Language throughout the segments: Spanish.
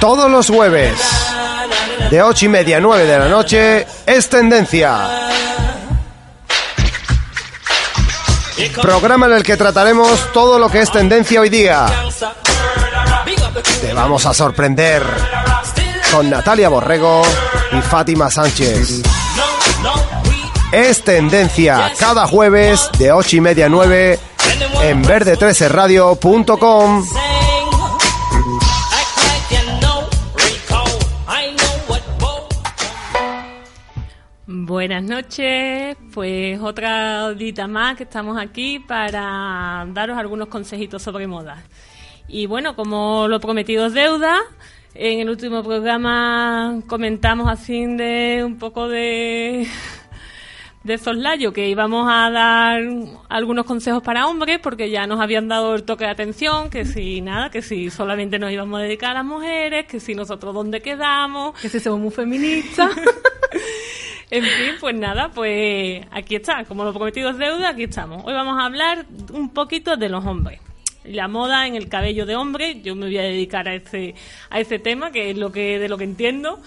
Todos los jueves, de ocho y media a 9 de la noche, es Tendencia. Programa en el que trataremos todo lo que es tendencia hoy día. Te vamos a sorprender con Natalia Borrego y Fátima Sánchez. Es tendencia cada jueves de 8 y media a 9 en verde13radio.com. Buenas noches, pues otra dita más que estamos aquí para daros algunos consejitos sobre moda. Y bueno, como lo prometido es deuda, en el último programa comentamos así de un poco de de soslayo que íbamos a dar algunos consejos para hombres porque ya nos habían dado el toque de atención, que si nada, que si solamente nos íbamos a dedicar a las mujeres, que si nosotros dónde quedamos, que si somos muy feministas. en fin, pues nada, pues aquí está, como lo prometido es deuda, aquí estamos. Hoy vamos a hablar un poquito de los hombres. La moda en el cabello de hombre, yo me voy a dedicar a ese, a ese tema, que es lo que, de lo que entiendo.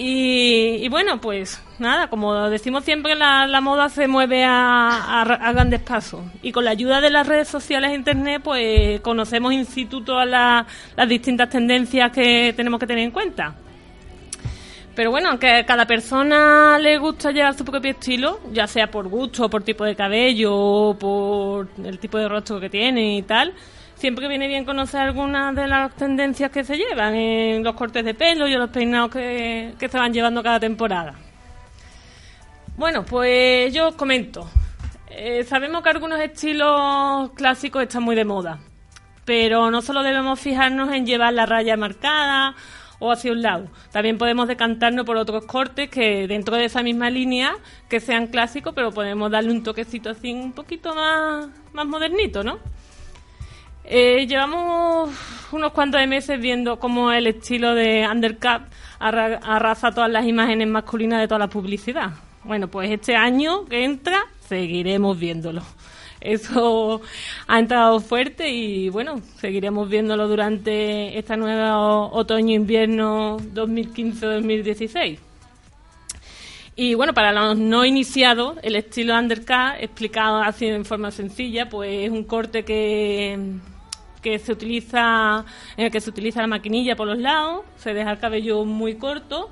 Y, bueno, pues nada, como decimos siempre, la, moda se mueve a, grandes pasos. Y con la ayuda de las redes sociales e internet, pues conocemos in situ todas las distintas tendencias que tenemos que tener en cuenta. Pero bueno, aunque a cada persona le gusta llevar su propio estilo, ya sea por gusto, por tipo de cabello, por el tipo de rostro que tiene y tal, siempre viene bien conocer algunas de las tendencias que se llevan en los cortes de pelo y en los peinados que, se van llevando cada temporada. Bueno, pues yo os comento. Eh, sabemos que algunos estilos clásicos están muy de moda, pero no solo debemos fijarnos en llevar la raya marcada o hacia un lado. También podemos decantarnos por otros cortes que dentro de esa misma línea que sean clásicos, pero podemos darle un toquecito así un poquito más, más modernito, ¿no? Eh, llevamos unos cuantos meses viendo cómo el estilo de undercut arrasa todas las imágenes masculinas de toda la publicidad. Bueno, pues este año que entra seguiremos viéndolo. Eso ha entrado fuerte y bueno, seguiremos viéndolo durante esta nueva otoño-invierno 2015-2016. Y bueno, para los no iniciados, el estilo undercut, explicado así en forma sencilla, pues es un corte que que se utiliza, en el que se utiliza la maquinilla por los lados, se deja el cabello muy corto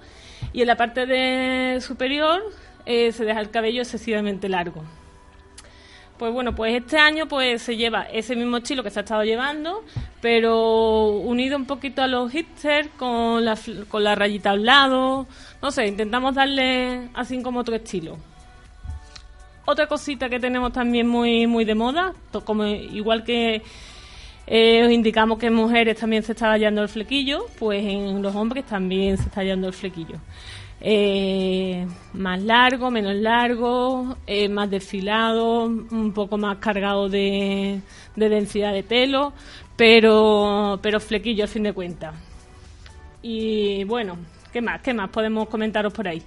y en la parte de superior eh, se deja el cabello excesivamente largo. Pues bueno, pues este año pues se lleva ese mismo estilo que se ha estado llevando, pero unido un poquito a los hipsters con la, con la rayita al lado, no sé, intentamos darle así como otro estilo. Otra cosita que tenemos también muy muy de moda, como igual que eh, os indicamos que en mujeres también se está hallando el flequillo, pues en los hombres también se está hallando el flequillo. Eh, más largo, menos largo, eh, más desfilado, un poco más cargado de, densidad de pelo, pero, pero flequillo a fin de cuentas. Y bueno, ¿qué más? ¿Qué más podemos comentaros por ahí?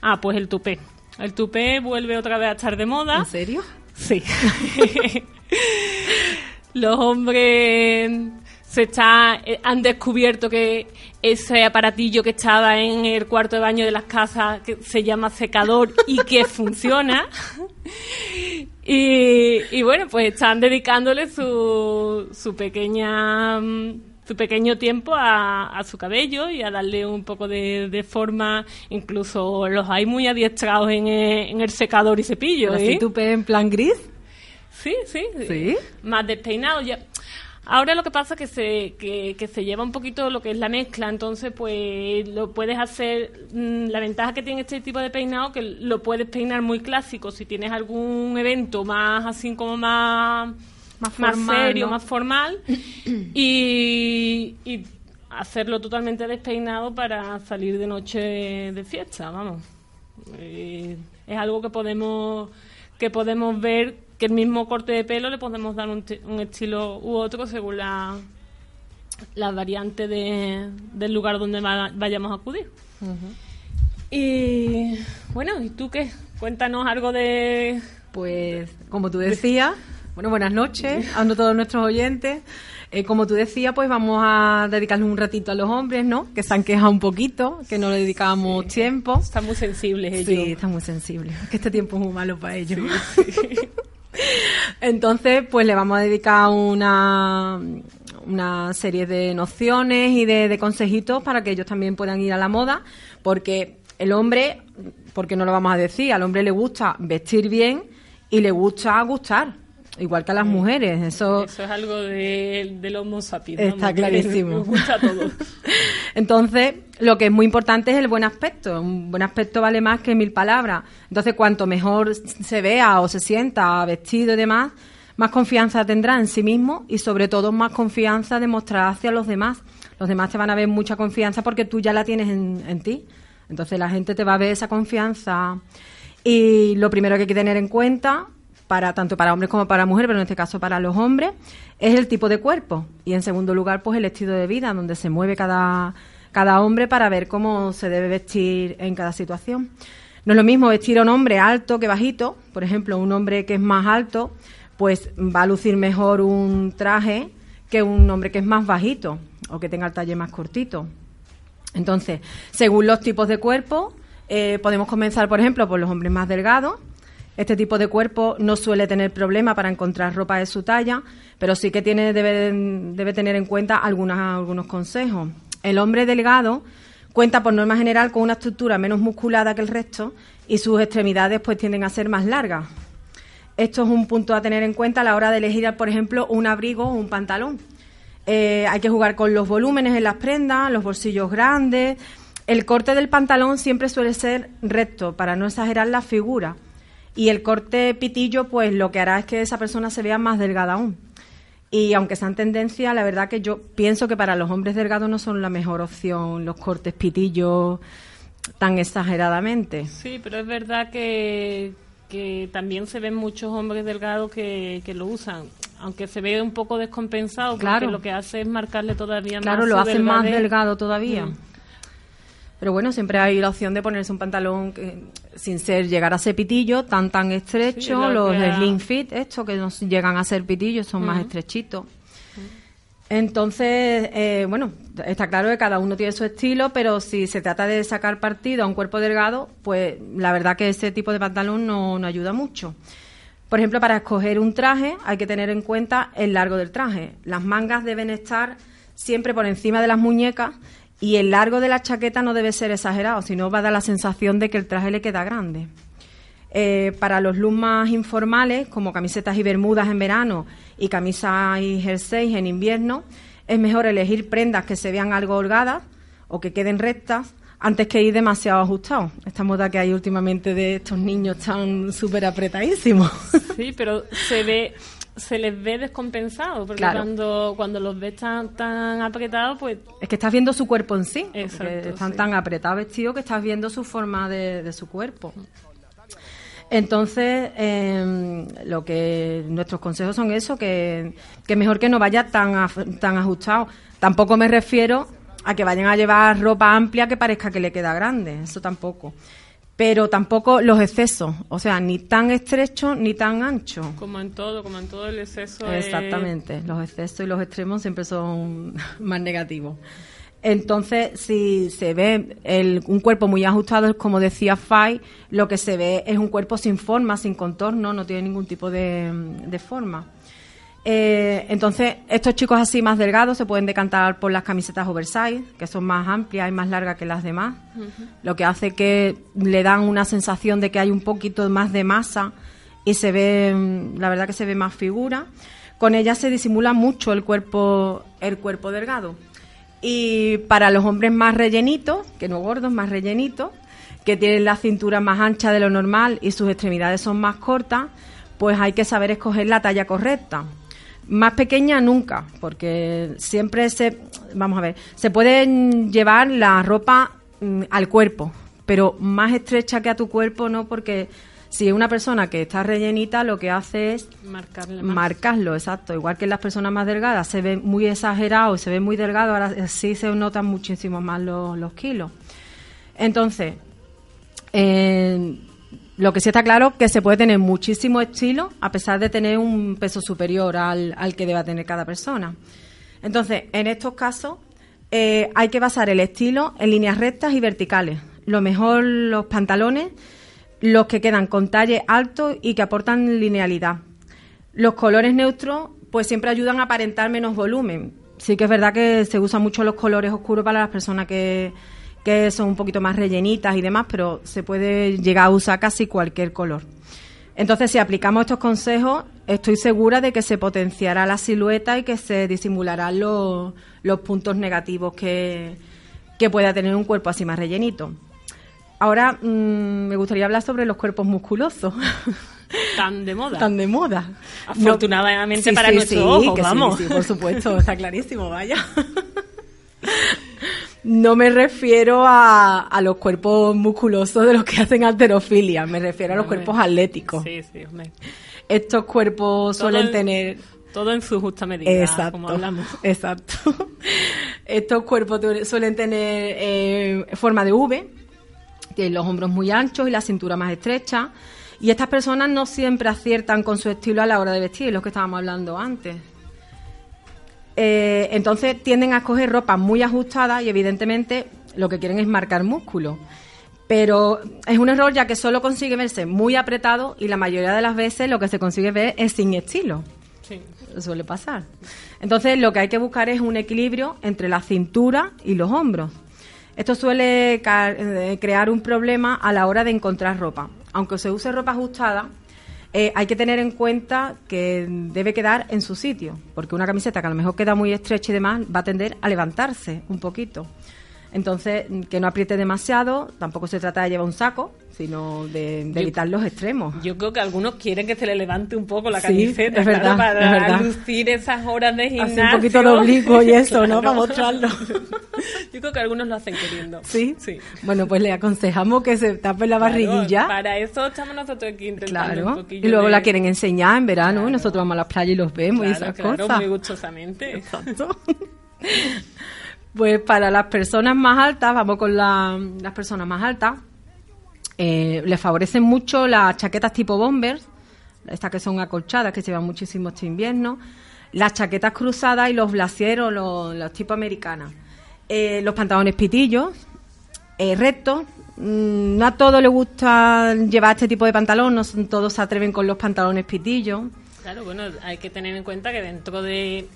Ah, pues el tupé. El tupé vuelve otra vez a estar de moda. ¿En serio? Sí. los hombres se está, eh, han descubierto que ese aparatillo que estaba en el cuarto de baño de las casas que se llama secador y que funciona. Y, bueno, pues están dedicándole su, su pequeña su pequeño tiempo a, su cabello y a darle un poco de, forma, incluso los hay muy adiestrados en el, secador y cepillo. ¿Y ¿eh? tú en plan gris? Sí, sí, sí. Más despeinado. Ya. Ahora lo que pasa es que se, que, se lleva un poquito lo que es la mezcla, entonces pues lo puedes hacer, mm, la ventaja que tiene este tipo de peinado que lo puedes peinar muy clásico, si tienes algún evento más así como más, más, serio, más formal, y, y hacerlo totalmente despeinado para salir de noche de fiesta, vamos. Eh, es algo que podemos que podemos ver que el mismo corte de pelo le podemos dar un, estilo u otro según la, la variante de, del lugar donde vayamos a acudir. Y bueno, ¿y tú qué? Cuéntanos algo de... Pues como tú decías, bueno, buenas noches a todos nuestros oyentes. Eh, como tú decías, pues vamos a dedicarnos un ratito a los hombres, ¿no? Que se han quejado un poquito, que no le dedicamos tiempo. Están muy sensibles ellos. Sí, están muy sensibles. Que este tiempo es muy malo para ellos. Entonces, pues le vamos a dedicar una, una serie de nociones y de, consejitos para que ellos también puedan ir a la moda, porque el hombre, porque no lo vamos a decir, al hombre le gusta vestir bien y le gusta gustar igual que a las mujeres. Eso, eso es algo de, del Homo sapiens. Está clarísimo. Nos gusta todo. Entonces, lo que es muy importante es el buen aspecto. Un buen aspecto vale más que mil palabras. Entonces, cuanto mejor se vea o se sienta vestido y demás, más confianza tendrá en sí mismo y sobre todo más confianza demostrará hacia los demás. Los demás te van a ver mucha confianza porque tú ya la tienes en, en ti. Entonces la gente te va a ver esa confianza. Y lo primero que hay que tener en cuenta para tanto para hombres como para mujeres, pero en este caso para los hombres, es el tipo de cuerpo y en segundo lugar pues el estilo de vida donde se mueve cada cada hombre para ver cómo se debe vestir en cada situación. No es lo mismo vestir a un hombre alto que bajito, por ejemplo, un hombre que es más alto, pues va a lucir mejor un traje que un hombre que es más bajito o que tenga el talle más cortito. Entonces, según los tipos de cuerpo, eh, podemos comenzar, por ejemplo, por los hombres más delgados, este tipo de cuerpo no suele tener problema para encontrar ropa de su talla, pero sí que tiene, debe, debe tener en cuenta algunas, algunos consejos. El hombre delgado cuenta por norma general con una estructura menos musculada que el resto y sus extremidades pues tienden a ser más largas. Esto es un punto a tener en cuenta a la hora de elegir, por ejemplo, un abrigo o un pantalón. Eh, hay que jugar con los volúmenes en las prendas, los bolsillos grandes. El corte del pantalón siempre suele ser recto para no exagerar la figura y el corte pitillo, pues lo que hará es que esa persona se vea más delgada aún. Y aunque sean tendencia, la verdad que yo pienso que para los hombres delgados no son la mejor opción los cortes pitillos tan exageradamente. Sí, pero es verdad que, que también se ven muchos hombres delgados que, que lo usan, aunque se ve un poco descompensado, porque lo que hace es marcarle todavía más. Claro, lo hace más delgado todavía. Mm. Pero bueno, siempre hay la opción de ponerse un pantalón que, sin ser llegar a ser pitillo, tan tan estrecho, los slim fit, estos que no llegan a ser pitillos, son más estrechitos. Entonces, eh, bueno, está claro que cada uno tiene su estilo, pero si se trata de sacar partido a un cuerpo delgado, pues la verdad que ese tipo de pantalón no, no ayuda mucho. Por ejemplo, para escoger un traje hay que tener en cuenta el largo del traje. Las mangas deben estar siempre por encima de las muñecas y el largo de la chaqueta no debe ser exagerado, sino va a dar la sensación de que el traje le queda grande. Eh, para los looks más informales, como camisetas y bermudas en verano y camisas y jerseys en invierno, es mejor elegir prendas que se vean algo holgadas o que queden rectas antes que ir demasiado ajustados. Esta moda que hay últimamente de estos niños tan súper apretadísimos. Sí, pero se ve se les ve descompensado, porque cuando, cuando los ves tan, tan apretados, pues... Es que estás viendo su cuerpo en sí, están tan apretados vestidos que estás viendo su forma de, su cuerpo. Entonces, em, lo que nuestros consejos son eso, que, que mejor que no vaya tan, tan ajustado. Tampoco me refiero a que vayan a llevar ropa amplia que parezca que le queda grande, eso tampoco pero tampoco los excesos, o sea, ni tan estrecho ni tan ancho. Como en todo, como en todo el exceso. Exactamente, los excesos y los extremos siempre son más negativos. Entonces, si se ve el, un cuerpo muy ajustado, como decía Fay, lo que se ve es un cuerpo sin forma, sin contorno, no tiene ningún tipo de, de forma. Eh, entonces, estos chicos así más delgados se pueden decantar por las camisetas oversize, que son más amplias y más largas que las demás, lo que hace que le dan una sensación de que hay un poquito más de masa y se ve, la verdad que se ve más figura. con ella se disimula mucho el cuerpo, el cuerpo delgado. Y para los hombres más rellenitos, que no gordos, más rellenitos, que tienen la cintura más ancha de lo normal y sus extremidades son más cortas, pues hay que saber escoger la talla correcta. Más pequeña nunca, porque siempre se, vamos a ver, se puede llevar la ropa mm, al cuerpo, pero más estrecha que a tu cuerpo no, porque si es una persona que está rellenita, lo que hace es marcarlo, exacto. Igual que las personas más delgadas se ven muy exagerados, se ven muy delgados, ahora sí se notan muchísimo más los, kilos. Entonces, eh, lo que sí está claro es que se puede tener muchísimo estilo a pesar de tener un peso superior al, que deba tener cada persona. Entonces, en estos casos eh, hay que basar el estilo en líneas rectas y verticales. Lo mejor los pantalones, los que quedan con talle alto y que aportan linealidad. Los colores neutros pues siempre ayudan a aparentar menos volumen. Sí que es verdad que se usan mucho los colores oscuros para las personas que, que son un poquito más rellenitas y demás, pero se puede llegar a usar casi cualquier color. Entonces, si aplicamos estos consejos, estoy segura de que se potenciará la silueta y que se disimularán los, puntos negativos que, pueda tener un cuerpo así más rellenito. Ahora mm, me gustaría hablar sobre los cuerpos musculosos. Tan de moda. Tan de moda. Afortunadamente para ojos, vamos. Sí, por supuesto, está clarísimo, vaya. No me refiero a, a, los cuerpos musculosos de los que hacen alterofilia, me refiero a los cuerpos atléticos. Sí, sí, hombre. Estos cuerpos suelen tener... Todo en su justa medida, exacto, como hablamos. Exacto. Estos cuerpos suelen tener eh, forma de V, tienen los hombros muy anchos y la cintura más estrecha. Y estas personas no siempre aciertan con su estilo a la hora de vestir, lo que estábamos hablando antes. Eh, entonces tienden a escoger ropa muy ajustada y evidentemente lo que quieren es marcar músculo. Pero es un error ya que solo consigue verse muy apretado y la mayoría de las veces lo que se consigue ver es sin estilo. Sí. Suele pasar. Entonces lo que hay que buscar es un equilibrio entre la cintura y los hombros. Esto suele eh, crear un problema a la hora de encontrar ropa. Aunque se use ropa ajustada, eh, hay que tener en cuenta que debe quedar en su sitio, porque una camiseta que a lo mejor queda muy estrecha y demás va a tender a levantarse un poquito. Entonces, que no apriete demasiado, tampoco se trata de llevar un saco, sino de, evitar los extremos. Yo creo que algunos quieren que se le levante un poco la camiseta, para lucir esas horas de gimnasio. un poquito de oblicuo y eso, ¿no? Para mostrarlo. Yo creo que algunos lo hacen queriendo. ¿Sí? Sí. Bueno, pues le aconsejamos que se tape la barriguilla. Para eso estamos nosotros aquí intentando claro. un Y luego la quieren enseñar en verano y nosotros vamos a la playa y los vemos y esas claro, cosas. muy gustosamente. Exacto. Pues para las personas más altas, vamos con las personas más altas, eh, les favorecen mucho las chaquetas tipo bombers, estas que son acolchadas, que llevan muchísimo este invierno, las chaquetas cruzadas y los blasieros, los, tipo americanas. Eh, los pantalones pitillos, eh, rectos. Mm, no a todos les gusta llevar este tipo de pantalón, no todos se atreven con los pantalones pitillos. Claro, bueno, hay que tener en cuenta que dentro de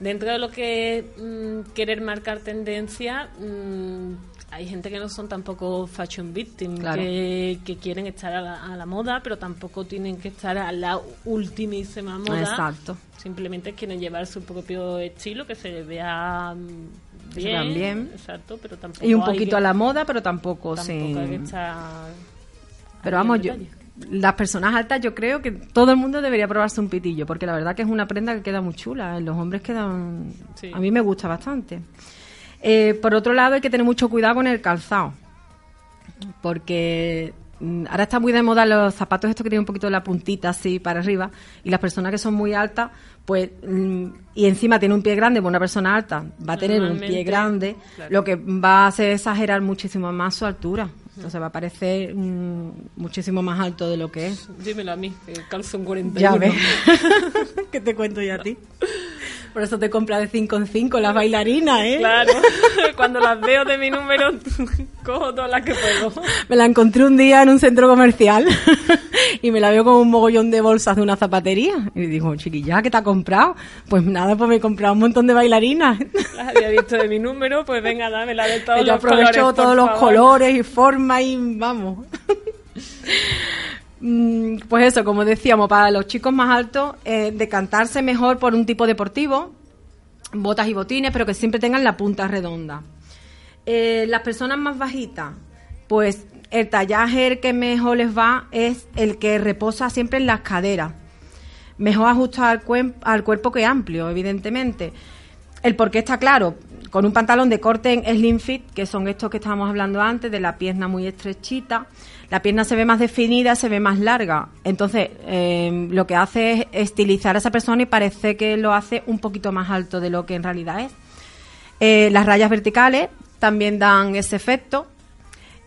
dentro de lo que mm, querer marcar tendencia, mm, hay gente que no son tampoco fashion victims, que, quieren estar a la, moda, pero tampoco tienen que estar a la ultimísima moda. Exacto. Simplemente quieren llevar su propio estilo, que se vea mm, bien. bien. Exacto, pero tampoco. Y un poquito a la moda, pero tampoco, tampoco Hay que estar pero vamos, yo, las personas altas yo creo que todo el mundo debería probarse un pitillo, porque la verdad que es una prenda que queda muy chula. En los hombres quedan... A mí me gusta bastante. Eh, por otro lado, hay que tener mucho cuidado con el calzado, porque mm, ahora está muy de moda los zapatos estos que tienen un poquito de la puntita así para arriba, y las personas que son muy altas, pues, mm, y encima tiene un pie grande, pues una persona alta va a tener un pie grande, lo que va a hacer exagerar muchísimo más su altura. Entonces va a parecer mm, muchísimo más alto de lo que es. Dímelo a mí, que calzo un 41. Ya ves. ¿Qué te cuento yo a ti? Por eso te compras de 5 en 5 las bailarinas, ¿eh? Claro. Cuando las veo de mi número, cojo todas las que puedo. Me la encontré un día en un centro comercial y me la veo con un mogollón de bolsas de una zapatería. Y digo, chiquilla, ¿qué te ha comprado? Pues nada, pues me he comprado un montón de bailarinas. Las había visto de mi número, pues venga, dame la de todos los colores. todos los colores y formas y vamos. Mm, pues eso, como decíamos, para los chicos más altos, eh, decantarse mejor por un tipo deportivo, botas y botines, pero que siempre tengan la punta redonda. Eh, las personas más bajitas, pues el tallaje que mejor les va es el que reposa siempre en las caderas. Mejor ajustar al, al cuerpo que amplio, evidentemente. El por qué está claro, con un pantalón de corte en slim fit, que son estos que estábamos hablando antes, de la pierna muy estrechita, la pierna se ve más definida, se ve más larga. Entonces, eh, lo que hace es estilizar a esa persona y parece que lo hace un poquito más alto de lo que en realidad es. Eh, las rayas verticales también dan ese efecto.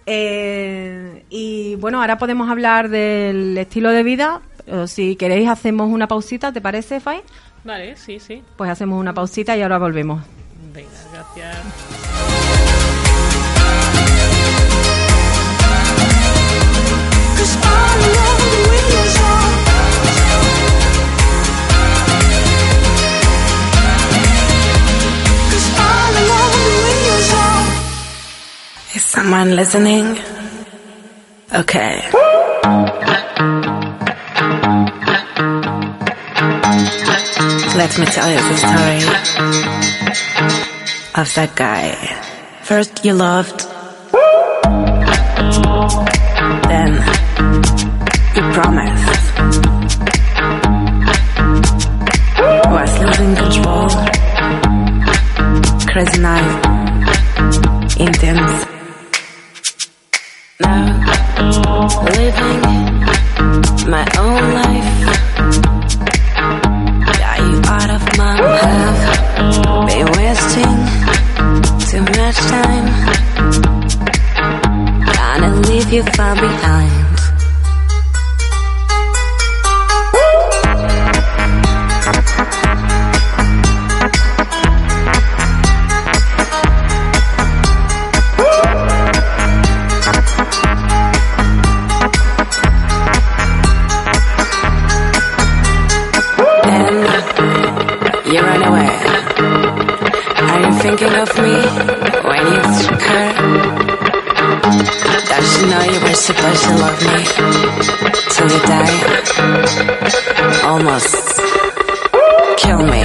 Eh, y bueno, ahora podemos hablar del estilo de vida. si queréis, hacemos una pausita, ¿te parece, Fai? Vale, sí, sí. Pues hacemos una pausita y ahora volvemos. Venga, gracias. Someone listening? Okay. Let me tell you the story of that guy. First you loved, then you promised. Was losing control. Crazy night. Now, living my own life. have been wasting too much time. Gonna leave you far behind. Thinking of me when you occur. Don't you know you were supposed to love me till you die? Almost kill me.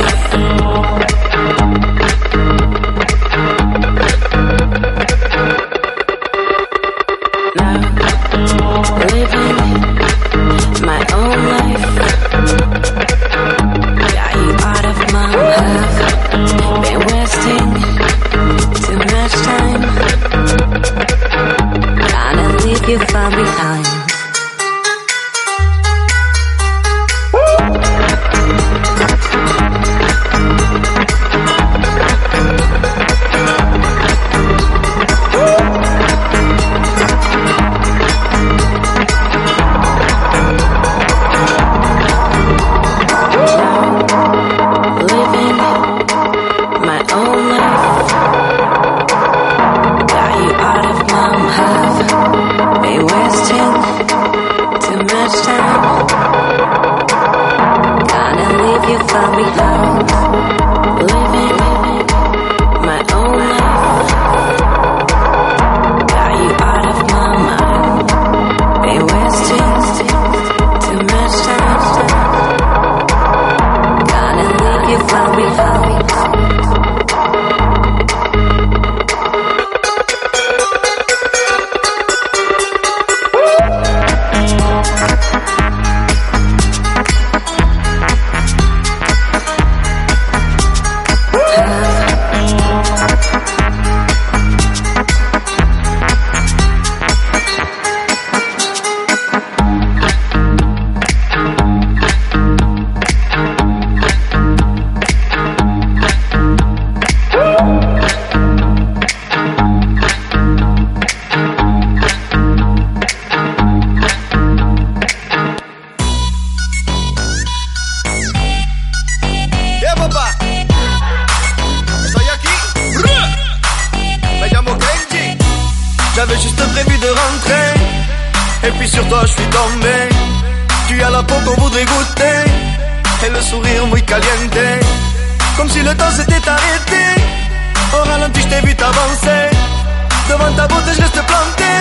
juste te planter.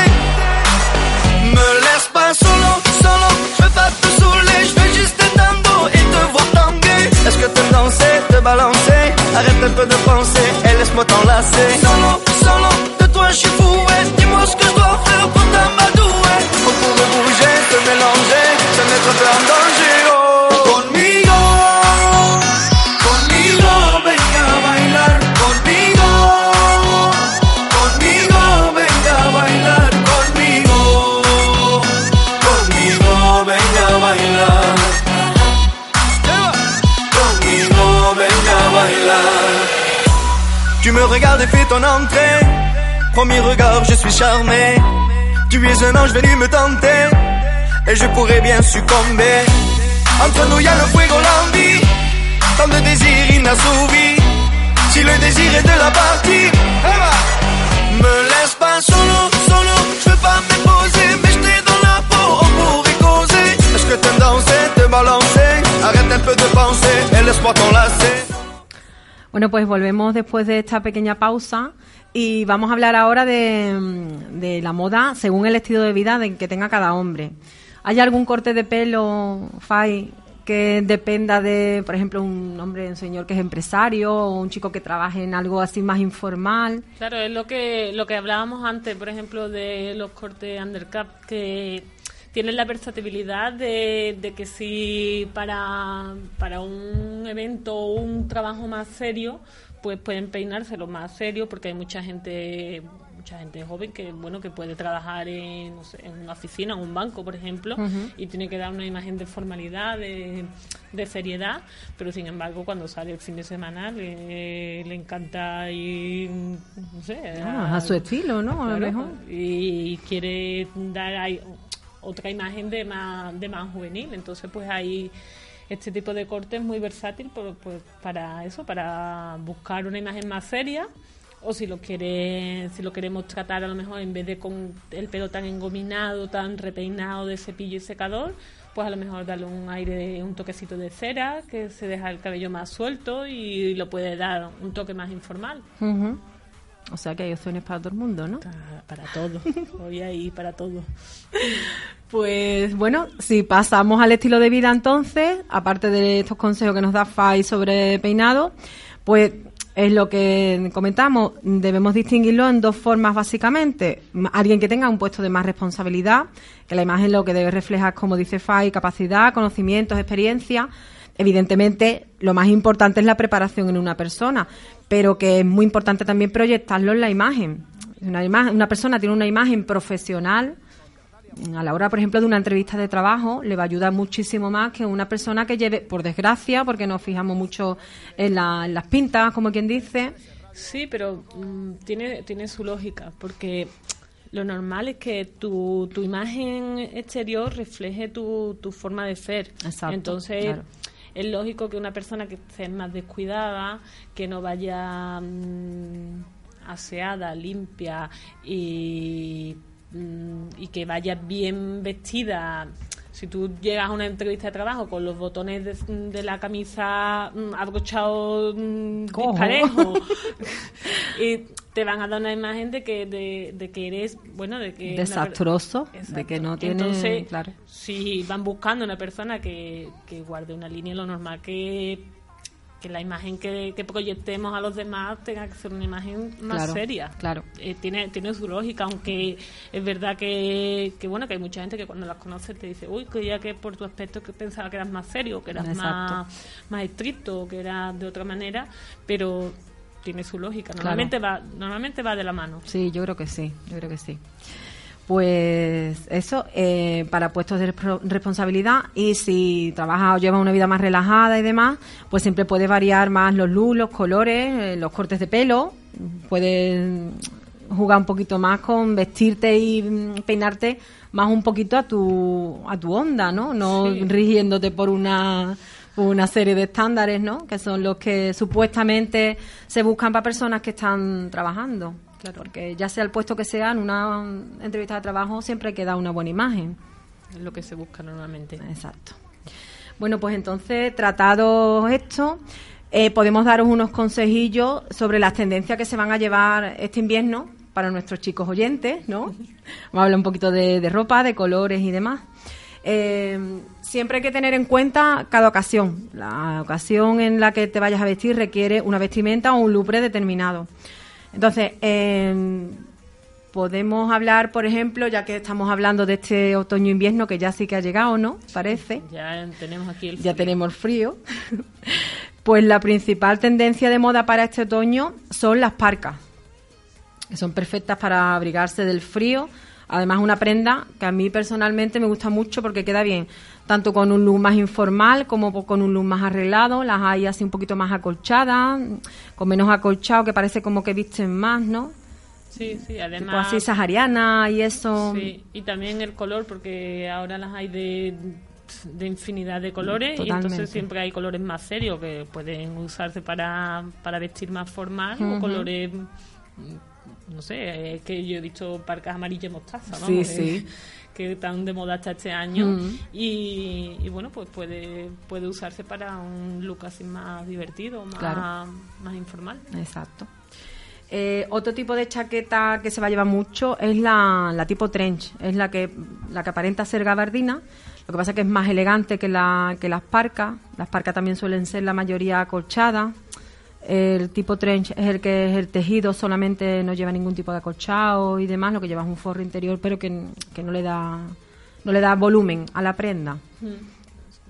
Me laisse pas solo, solo, je veux pas te saouler, je veux juste te tango et te voir tanguer. Est-ce que t'aimes danser, te balancer? Arrête un peu de penser et laisse-moi t'enlacer. Solo, solo. Entrée. Premier regard, je suis charmé. Tu es un ange venu me tenter. Et je pourrais bien succomber. Entre nous, y a le fuego, l'envie. Tant de désirs inassouvis. Si le désir est de la partie, eh ben, me laisse pas solo, solo. Je veux pas me mais je t'ai dans la peau. On pourrait causer. Est-ce que t'aimes danser, te balancer? Arrête un peu de penser et laisse-moi t'enlacer. Bueno, pues volvemos después de esta pequeña pausa y vamos a hablar ahora de, la moda según el estilo de vida de que tenga cada hombre. ¿Hay algún corte de pelo, Fai, que dependa de, por ejemplo, un hombre, un señor que es empresario o un chico que trabaje en algo así más informal? Claro, es lo que lo que hablábamos antes, por ejemplo, de los cortes undercut que tienen la versatilidad de, de que si para, para un evento o un trabajo más serio, pues pueden peinárselo más serio porque hay mucha gente mucha gente joven que bueno que puede trabajar en, no sé, en una oficina, en un banco, por ejemplo, y tiene que dar una imagen de formalidad, de, de seriedad, pero sin embargo cuando sale el fin de semana le, le encanta ir, no sé, Ah, a su estilo, ¿no? A lo Claro, mejor. y quiere dar ahí otra imagen de más, de más juvenil. Entonces, pues ahí este tipo de corte es muy versátil por- pues, para eso, para buscar una imagen más seria. O si lo quiere, si lo queremos tratar a lo mejor en vez de con el pelo tan engominado, tan repeinado de cepillo y secador, pues a lo mejor darle un aire, un toquecito de cera, que se deja el cabello más suelto y lo puede dar un toque más informal. O sea que hay opciones para todo el mundo, ¿no? Para, todo, hoy ahí para todo. Pues bueno, si pasamos al estilo de vida entonces, aparte de estos consejos que nos da Fai sobre peinado, pues es lo que comentamos, debemos distinguirlo en dos formas básicamente. Alguien que tenga un puesto de más responsabilidad, que la imagen lo que debe reflejar, como dice Fai, capacidad, conocimientos, experiencia. Evidentemente, lo más importante es la preparación en una persona, pero que es muy importante también proyectarlo en la imagen. Una, una persona tiene una imagen profesional, a la hora, por ejemplo, de una entrevista de trabajo, le va a ayudar muchísimo más que una persona que lleve, por desgracia, porque nos fijamos mucho en, la- en las pintas, como quien dice. Sí, pero mm, tiene, tiene su lógica, porque lo normal es que tu, tu imagen exterior refleje tu, tu forma de ser. Exacto, Entonces, claro. Es lógico que una persona que esté más descuidada, que no vaya mm, aseada, limpia y, mm, y que vaya bien vestida. Si tú llegas a una entrevista de trabajo con los botones de, de la camisa mm, abrochados mm, disparejos, y te van a dar una imagen de que de, de que eres bueno de que Desastroso, de que no tiene- entonces claro. si van buscando una persona que, que guarde una línea lo normal que que la imagen que, que proyectemos a los demás tenga que ser una imagen más Claro, seria claro. Eh, tiene tiene su lógica aunque es verdad que, que bueno que hay mucha gente que cuando las conoce te dice uy ya que por tu aspecto que pensaba que eras más serio que eras Exacto. más más estricto que eras de otra manera pero tiene su lógica Claro. normalmente va normalmente va de la mano Sí, yo creo que sí, yo creo que sí. Pues eso, eh, para puestos de responsabilidad y si trabaja o lleva una vida más relajada y demás, pues siempre puede variar más los looks, los colores, eh, los cortes de pelo, puedes jugar un poquito más con vestirte y mm, peinarte más un poquito a tu, a tu onda, ¿no? No Sí. rigiéndote por una una serie de estándares, ¿no? Que son los que supuestamente se buscan para personas que están trabajando. Claro. Porque ya sea el puesto que sea, en una entrevista de trabajo siempre hay que dar una buena imagen. es lo que se busca normalmente Exacto. Bueno, pues entonces, tratado esto, eh, podemos daros unos consejillos sobre las tendencias que se van a llevar este invierno para nuestros chicos oyentes, ¿no? Vamos a hablar un poquito de, de ropa, de colores y demás. Eh, siempre hay que tener en cuenta cada ocasión. La ocasión en la que te vayas a vestir requiere una vestimenta o un lupre determinado. Entonces, eh, podemos hablar, por ejemplo, ya que estamos hablando de este otoño-invierno, que ya sí que ha llegado, ¿no? Parece. Ya tenemos aquí el Ya tenemos el frío. pues la principal tendencia de moda para este otoño son las parcas, que son perfectas para abrigarse del frío. Además, una prenda que a mí personalmente me gusta mucho porque queda bien, tanto con un look más informal como con un look más arreglado. Las hay así un poquito más acolchadas, con menos acolchado, que parece como que visten más, ¿no? Sí, sí, Tipo además... así sahariana y eso. Sí, y también el color, porque ahora las hay de, de infinidad de colores y entonces siempre hay colores más serios que pueden usarse para, para vestir más formal o colores, mm, no sé, es que yo he visto parcas amarillas mostaza, ¿no? Sí, Que- sí. Que están de moda hasta este año y, y bueno, pues puede, puede usarse para un look así más divertido, más, Claro. más informal. Exacto. Eh, otro tipo de chaqueta que se va a llevar mucho es la, la tipo trench, es la que la que aparenta ser gabardina. Lo que pasa es que es más elegante que, la, que las parcas. Las parcas también suelen ser la mayoría acolchadas. El tipo trench es el que es el tejido, solamente no lleva ningún tipo de acolchado y demás, lo que lleva es un forro interior, pero que, que no le da no le da volumen a la prenda.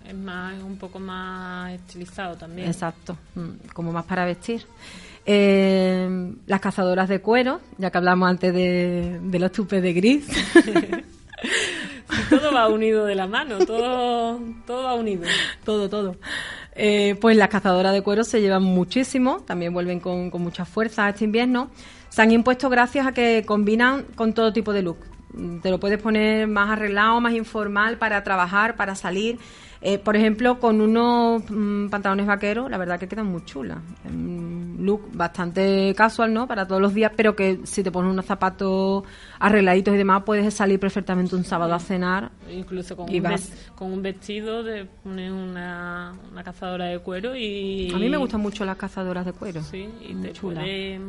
Es más, es un poco más estilizado también. Exacto, mm, como más para vestir. Eh, las cazadoras de cuero, ya que hablamos antes de, de los tupes de gris. Todo va unido de la mano, todo, todo va unido. todo, todo. Eh, pues las cazadoras de cuero se llevan muchísimo, también vuelven con, con mucha fuerza este invierno. Se han impuesto gracias a que combinan con todo tipo de look. Mm, Te lo puedes poner más arreglado, más informal para trabajar, para salir. Eh, por ejemplo, con unos mm, pantalones vaqueros, la verdad que quedan muy chulas. Un look bastante casual, ¿no? Para todos los días, pero que si te pones unos zapatos arregladitos y demás, puedes salir perfectamente un sábado a cenar. Incluso con un, vas. ves- con un vestido de poner una, una cazadora de cuero y... A mí me gustan mucho las cazadoras de cuero. Sí, y Muy te chula. puede-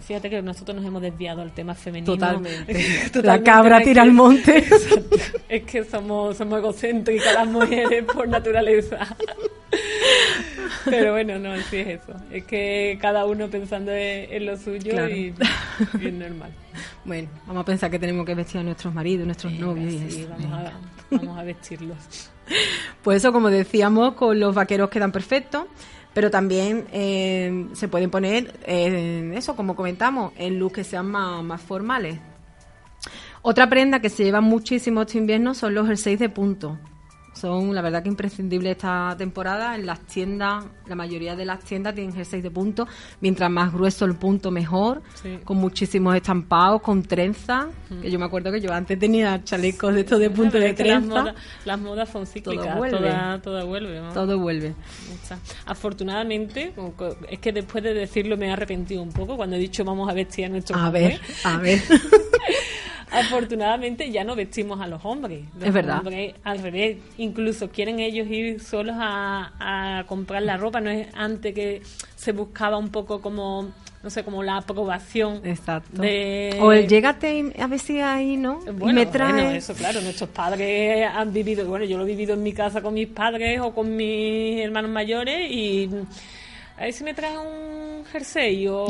Fíjate que nosotros nos hemos desviado al tema femenino. Totalmente. La cabra tira al monte. Es que somos, somos egocéntricas las mujeres por naturaleza. Pero bueno, no, sí es eso. Es que cada uno pensando en, en lo suyo Claro. y, y es normal. Bueno, vamos a pensar que tenemos que vestir a nuestros maridos, nuestros novios y Sí, eso. vamos, a, vamos a vestirlos. Pues eso, como decíamos, con los vaqueros quedan perfectos, pero también eh, se pueden poner, eh, eso, como comentamos, en looks que sean más, formales. Otra prenda que se lleva muchísimo este invierno son los jerseys de punto. Son, la verdad, que imprescindibles esta temporada. En las tiendas, la mayoría de las tiendas tienen jerseys de punto. Mientras más grueso el punto, mejor. Sí. Con muchísimos estampados, con trenzas. Que yo me acuerdo que yo antes tenía chalecos de estos de punto de las trenza. modas, las modas son cíclicas, Todo vuelve. toda, toda vuelve. ¿no? Todo vuelve. Afortunadamente, es que después de decirlo me he arrepentido un poco cuando he dicho vamos a vestir a nuestros A ver, hombres. a ver. Afortunadamente ya no vestimos a los hombres. Los Es verdad. hombres, al revés, incluso quieren ellos ir solos a, a comprar la ropa. No es antes que se buscaba un poco como, no sé, como la aprobación. Exacto. De... O el llégate a ver si ahí, ¿no? y me trae. bueno, eso claro, nuestros padres han vivido, bueno, yo lo he vivido en mi casa con mis padres o con mis hermanos mayores y a ver si me trae un jersey o,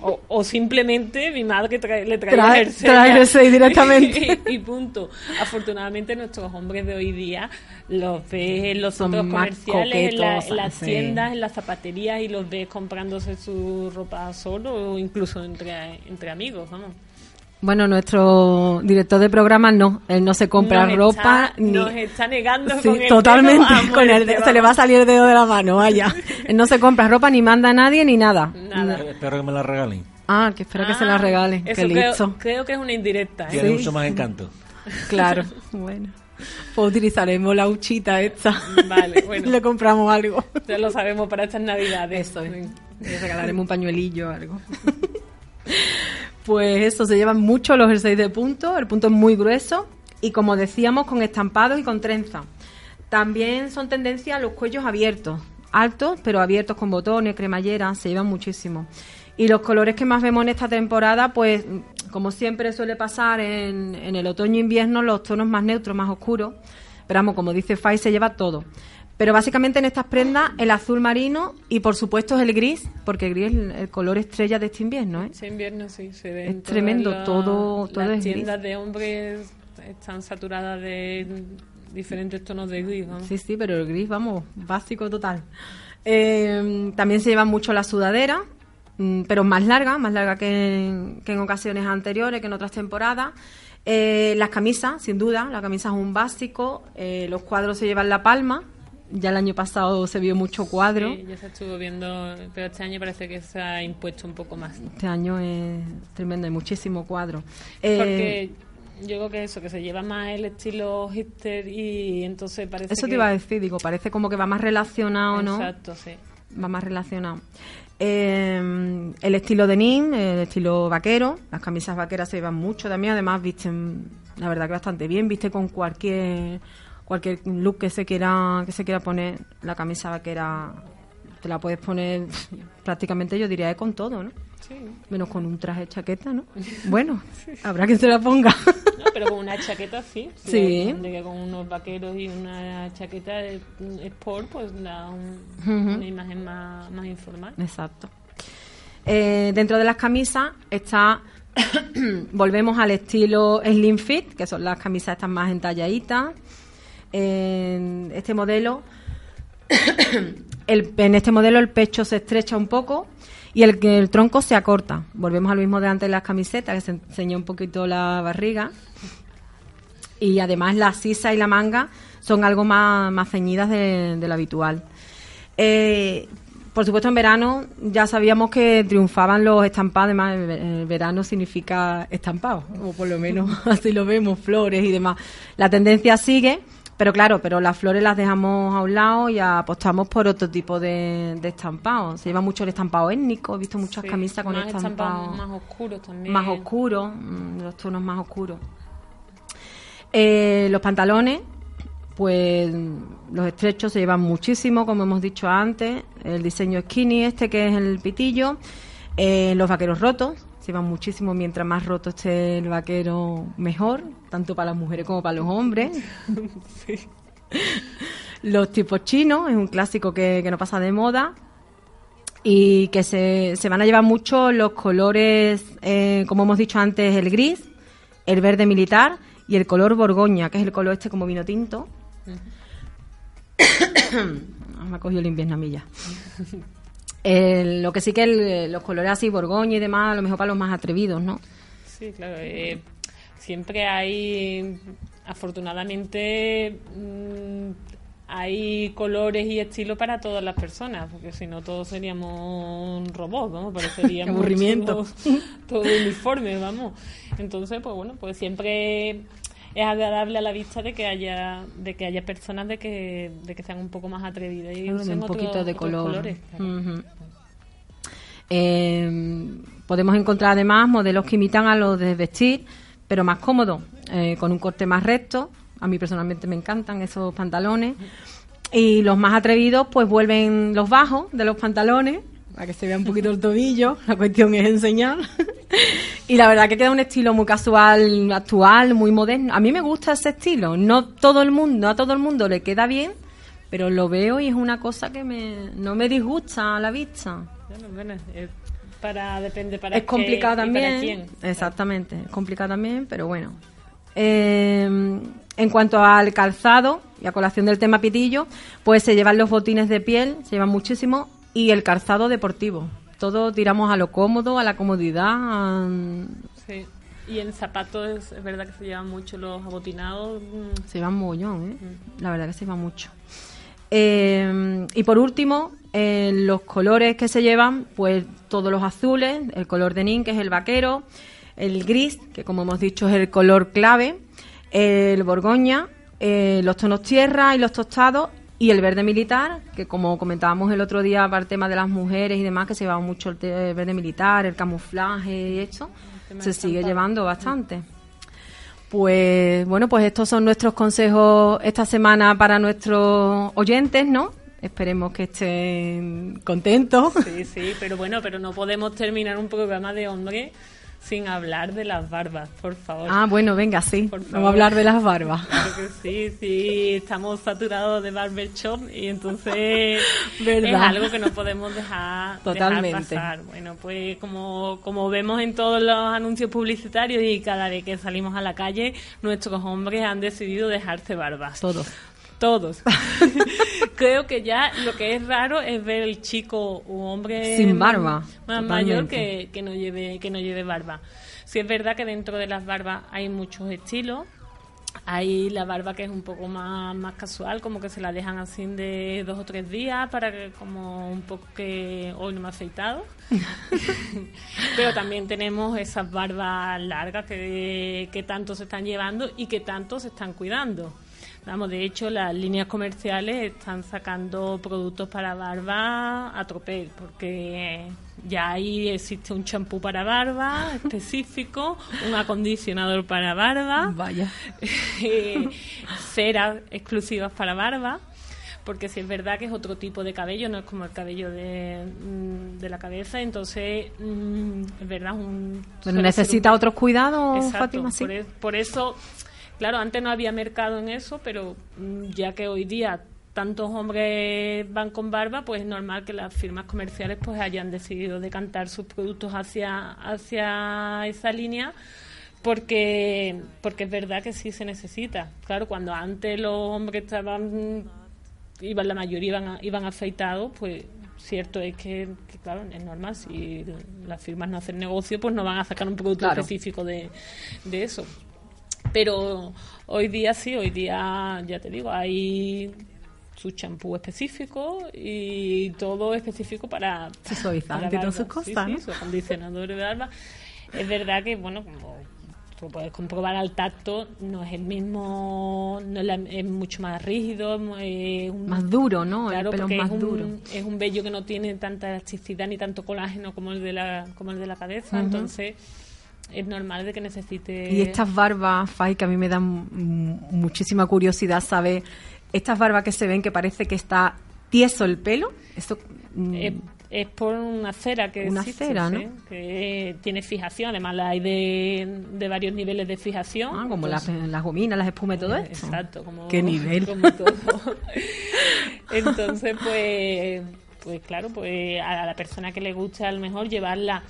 o, o simplemente mi madre trae- le trae Trae- el jersey. trae jersey directamente. y, y punto. Afortunadamente nuestros hombres de hoy día los ves en los Son centros comerciales, en, la- en coquetos, las sí. tiendas, en las zapaterías y los ves comprándose su ropa solo o incluso entre, entre amigos, vamos. Bueno, nuestro director de programa no, él no se compra Nos ropa está- ni nos está negando Sí, con el totalmente dedo a con el dedo, se le va a salir el dedo de la mano, vaya. Él no se compra ropa ni manda a nadie ni nada. Nada. Espero que me la regalen. Ah, que espero que se la Ah, regale. Eso Qué creo, listo. creo que es una indirecta. ¿eh? Tiene Sí. mucho más encanto. Claro. bueno. Pues utilizaremos la huchita esta. Vale, bueno. Le compramos algo. Ya lo sabemos para estas navidades. Eso es. Le regalaremos un pañuelillo o algo. Pues eso, se llevan mucho los jerseys de punto, el punto es muy grueso y como decíamos con estampados y con trenza. También son tendencia los cuellos abiertos, altos pero abiertos con botones, cremallera, se llevan muchísimo. Y los colores que más vemos en esta temporada, pues Como siempre suele pasar en, en el otoño-invierno, los tonos más neutros, más oscuros. Pero vamos, como dice Fai, se lleva todo. Pero básicamente en estas prendas el azul marino y por supuesto el gris, porque el gris es el, el color estrella de este invierno. ¿eh? Este invierno sí, se ve. Es tremendo, todo- todo Las es gris. tiendas de hombres están saturadas de diferentes tonos de gris. vamos. Sí, sí, pero el gris, vamos, básico total. Eh, también se lleva mucho la sudadera, mm, pero más larga, más larga que en, que en ocasiones anteriores, que en otras temporadas. Eh, las camisas, sin duda, la camisa es un básico. Eh, los cuadros se llevan la palma. Ya el año pasado se vio mucho cuadro. Sí, ya se estuvo viendo, pero este año parece que se ha impuesto un poco más. Este año es tremendo, hay muchísimo cuadro. Eh, Porque yo creo que eso, que se lleva más el estilo hipster y entonces parece eso te iba a decir, digo, parece como que va más relacionado, ¿no? Exacto, sí. va más relacionado. Eh, el estilo de Nin, el estilo vaquero, las camisas vaqueras se llevan mucho también, además visten, la verdad que bastante bien, viste con cualquier cualquier look que se quiera que se quiera poner, la camisa vaquera te la puedes poner prácticamente yo diría con todo, ¿no? Sí. Menos con un traje de chaqueta, ¿no? Bueno, habrá quien se la ponga. No, pero con una chaqueta sí. Sí. De que con unos vaqueros y una chaqueta de- sport, pues da un- una imagen más, más informal. Exacto. Eh, dentro de las camisas está, volvemos al estilo slim fit, que son las camisas estas más entalladitas. En este modelo, el- en este modelo el pecho se estrecha un poco y el, el tronco se acorta. Volvemos al mismo de antes de las camisetas, que se enseña un poquito la barriga. Y además la sisa y la manga son algo más, más ceñidas de, lo habitual. Eh, por supuesto, en verano ya sabíamos que triunfaban los estampados. Además, el verano significa estampado, o por lo menos así lo vemos, flores y demás. La tendencia sigue, pero claro, pero las flores las dejamos a un lado y apostamos por otro tipo de, de estampado. Se lleva mucho el estampado étnico, he visto muchas Sí, camisas con estampado estampados más oscuros también. más oscuros, mm, los tonos más oscuros. Eh, los pantalones, pues los estrechos se llevan muchísimo, como hemos dicho antes. El diseño skinny, este que es el pitillo. Eh, los vaqueros rotos, se llevan muchísimo. Mientras más roto esté el vaquero, mejor, tanto para las mujeres como para los hombres. Los tipos chinos, es un clásico que, que no pasa de moda y que se, se van a llevar mucho los colores, eh, como hemos dicho antes, el gris, el verde militar y el color borgoña, que es el color este como vino tinto. Me ha cogido el invierno a mí ya. El- lo que sí que el- los colores así, borgoña y demás, a lo mejor para los más atrevidos, ¿no? Sí, claro. eh, siempre hay, afortunadamente, mm, hay colores y estilos para todas las personas, porque si no todos seríamos un robot, ¿no? Pareceríamos Aburrimiento. todos- Todo uniforme, vamos. Entonces, pues bueno, pues siempre es agradable a la vista de que haya de que haya personas de que de que sean un poco más atrevidas y usen un otro- poquito de otros color. colores, claro. Eh, podemos encontrar además modelos que imitan a los de vestir, pero más cómodos, eh, con un corte más recto. A mí personalmente me encantan esos pantalones. Y los más atrevidos, pues vuelven los bajos de los pantalones, para que se vea un poquito el tobillo. La cuestión es enseñar. y la verdad que queda un estilo muy casual, actual, muy moderno. A mí me gusta ese estilo. No todo el mundo, a todo el mundo le queda bien, pero lo veo y es una cosa que me, no me disgusta a la vista. Bueno, bueno, eh, para depende para es qué complicado y para también. quién. Exactamente, es complicado también, pero bueno. Eh, en cuanto al calzado y a colación del tema pitillo, pues se llevan los botines de piel, se llevan muchísimo, y el calzado deportivo. Todo tiramos a lo cómodo, a la comodidad. a- Sí. Y en zapatos es verdad que se llevan mucho los abotinados. mm, Se llevan mogollón, ¿eh? La verdad que se lleva mucho. Eh, y por último, eh, los colores que se llevan, pues todos los azules, el color de Nin, que es el vaquero, el gris, que como hemos dicho es el color clave, el borgoña, eh, los tonos tierra y los tostados, y el verde militar, que como comentábamos el otro día para el tema de las mujeres y demás, que se lleva mucho el, el verde militar, el camuflaje y esto, se sigue llevando bastante. Pues bueno, pues estos son nuestros consejos esta semana para nuestros oyentes, ¿no? Esperemos que estén contentos. Sí, sí, pero bueno, pero no podemos terminar un programa de hombre sin hablar de las barbas, por favor. Ah, bueno, venga, sí. Por Vamos a hablar de las barbas. Claro que sí, sí, estamos saturados de barber shop y entonces ¿Verdad? es algo que no podemos dejar, dejar Totalmente. pasar. Bueno, pues como, como vemos en todos los anuncios publicitarios y cada vez que salimos a la calle, nuestros hombres han decidido dejarse barbas. Todos. Todos. Creo que ya lo que es raro es ver el chico o hombre Sin barba, más mayor que, que no lleve que no lleve barba. Sí es verdad que dentro de las barbas hay muchos estilos. Hay la barba que es un poco más, más casual, como que se la dejan así de dos o tres días para que como un poco que hoy no me he afeitado. Pero también tenemos esas barbas largas que, que tanto se están llevando y que tanto se están cuidando. Vamos, de hecho, las líneas comerciales están sacando productos para barba a tropel, porque ya ahí existe un champú para barba específico, un acondicionador para barba, Vaya. eh, ceras exclusivas para barba, porque si es verdad que es otro tipo de cabello, no es como el cabello de, mm, de la cabeza, entonces mm, es verdad un... Necesita un- otros cuidados, Exacto, Fátima, sí. por, e- por eso, claro, antes no había mercado en eso, pero mm, ya que hoy día tantos hombres van con barba, pues es normal que las firmas comerciales pues hayan decidido decantar sus productos hacia, hacia esa línea porque porque es verdad que sí se necesita. Claro, cuando antes los hombres estaban iban la mayoría iban iban afeitados, pues cierto es que, que, claro, es normal si las firmas no hacen negocio, pues no van a sacar un producto Claro. específico de, de eso. Pero hoy día sí, hoy día ya te digo, hay su champú específico y todo específico para, Su suavizante todas sus. Sí, cosas, sí, ¿no? su acondicionador de barba. Es verdad que, bueno, como tú puedes comprobar al tacto, no es el mismo, no es, la- es mucho más rígido, es un- Más duro, ¿no? Claro, el pelo porque es más es un, duro. es un vello que no tiene tanta elasticidad ni tanto colágeno como el de la, como el de la cabeza, entonces es normal de que necesite... Y estas barbas, Fai, que a mí me dan muchísima curiosidad saber, estas barbas que se ven que parece que está tieso el pelo, esto... mm, Es, por una cera que Una existe, cera, ¿no? que tiene fijación, además la hay de, de varios niveles de fijación. ah, como las, las gominas, las espumas y todo esto. Exacto, como, Qué nivel. como todo. Entonces, pues, pues claro, pues a la persona que le guste a lo mejor llevarla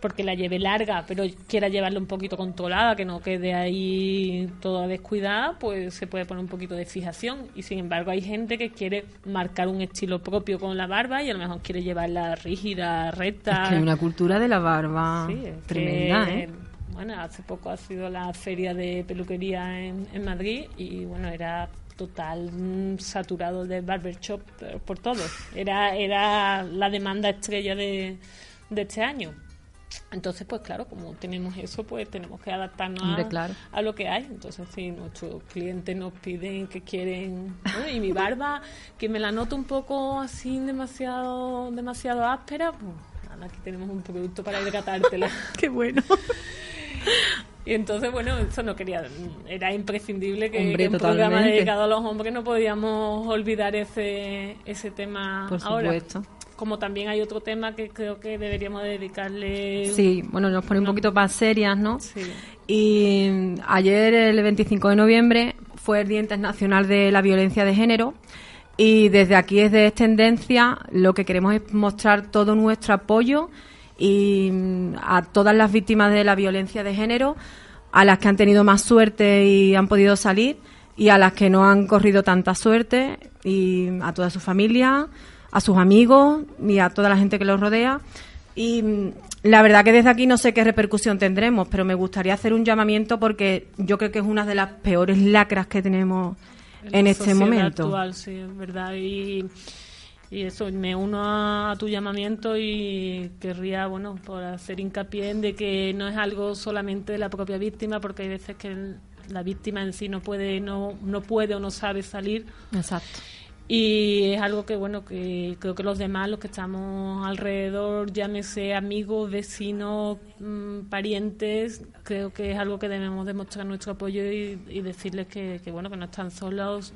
porque la lleve larga, pero quiera llevarla un poquito controlada, que no quede ahí toda descuidada, pues se puede poner un poquito de fijación. Y sin embargo, hay gente que quiere marcar un estilo propio con la barba y a lo mejor quiere llevarla rígida, recta. Es que hay una cultura de la barba Sí, es tremenda, que, ¿eh? Bueno, hace poco ha sido la feria de peluquería en, en Madrid y bueno, era total mm, saturado de barber shop eh, por todo. Era, era la demanda estrella de, de este año. Entonces, pues claro, como tenemos eso, pues tenemos que adaptarnos Hombre, a, claro. a lo que hay. Entonces, si nuestros clientes nos piden que quieren, ¿no? y mi barba, que me la noto un poco así demasiado, demasiado áspera, pues nada, aquí tenemos un producto para hidratártela. Qué bueno. Y entonces, bueno, eso no quería, era imprescindible que, Hombre, que un programa dedicado a los hombres no podíamos olvidar ese, ese tema Por ahora. supuesto. Como también hay otro tema que creo que deberíamos dedicarle. Sí, bueno, nos pone un poquito más serias, ¿no? Sí. Y mm, ayer, el 25 de noviembre, fue el Día Internacional de la Violencia de Género. Y desde aquí, desde Tendencia, lo que queremos es mostrar todo nuestro apoyo y mm, a todas las víctimas de la violencia de género, a las que han tenido más suerte y han podido salir, y a las que no han corrido tanta suerte, y a toda su familia, a sus amigos y a toda la gente que los rodea. Y mm, la verdad que desde aquí no sé qué repercusión tendremos, pero me gustaría hacer un llamamiento porque yo creo que es una de las peores lacras que tenemos en, este momento. actual, sí, es verdad. Y, y eso, me uno a, a tu llamamiento y querría, bueno, por hacer hincapié en de que no es algo solamente de la propia víctima, porque hay veces que el- la víctima en sí no puede, no, no puede o no sabe salir. Exacto. Y es algo que, bueno, que creo que los demás, los que estamos alrededor, llámese amigos, vecinos, mm, parientes, creo que es algo que debemos demostrar nuestro apoyo y, y decirles que, que, bueno, que no están solos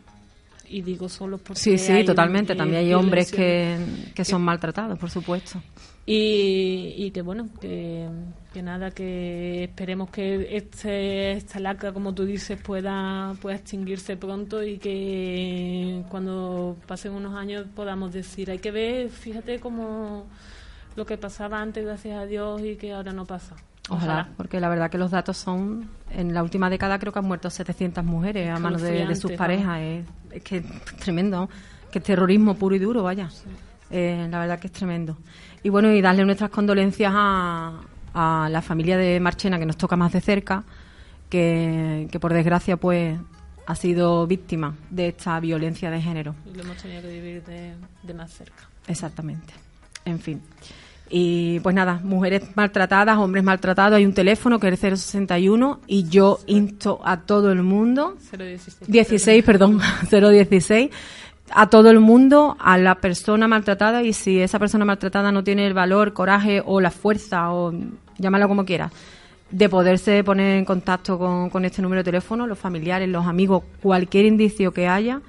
y digo solos porque Sí, sí, hay, totalmente. eh, También hay hombres que, que son maltratados, por supuesto. Y, y que bueno, que, que nada, que esperemos que este, esta lacra, como tú dices, pueda, pueda extinguirse pronto y que cuando pasen unos años podamos decir, hay que ver, fíjate como lo que pasaba antes, gracias a Dios, y que ahora no pasa. Ojalá, porque la verdad que los datos son, en la última década creo que han muerto 700 mujeres a manos de, de sus parejas. Es, es que es tremendo, que es terrorismo puro y duro, vaya. Eh, la verdad que es tremendo. Y bueno, y darle nuestras condolencias a, a la familia de Marchena, que nos toca más de cerca, que, que por desgracia pues ha sido víctima de esta violencia de género. Y lo hemos tenido que vivir de, de más cerca. Exactamente. En fin. Y pues nada, mujeres maltratadas, hombres maltratados, hay un teléfono que es el 061 y yo insto a todo el mundo, 016. 16, perdón, 016, a todo el mundo, a la persona maltratada y si esa persona maltratada no tiene el valor, coraje o la fuerza o llámalo como quieras, de poderse poner en contacto con, con este número de teléfono, los familiares, los amigos, cualquier indicio que haya,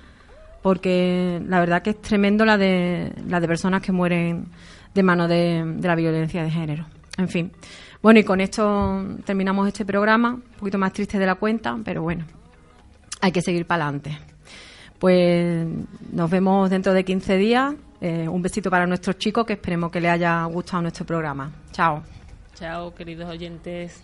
porque la verdad que es tremendo la de, la de personas que mueren de mano de, la violencia de género. En fin. Bueno, y con esto terminamos este programa, un poquito más triste de la cuenta, pero bueno, hay que seguir para adelante. Pues nos vemos dentro de 15 días. Eh, un besito para nuestros chicos, que esperemos que les haya gustado nuestro programa. Chao. Chao, queridos oyentes.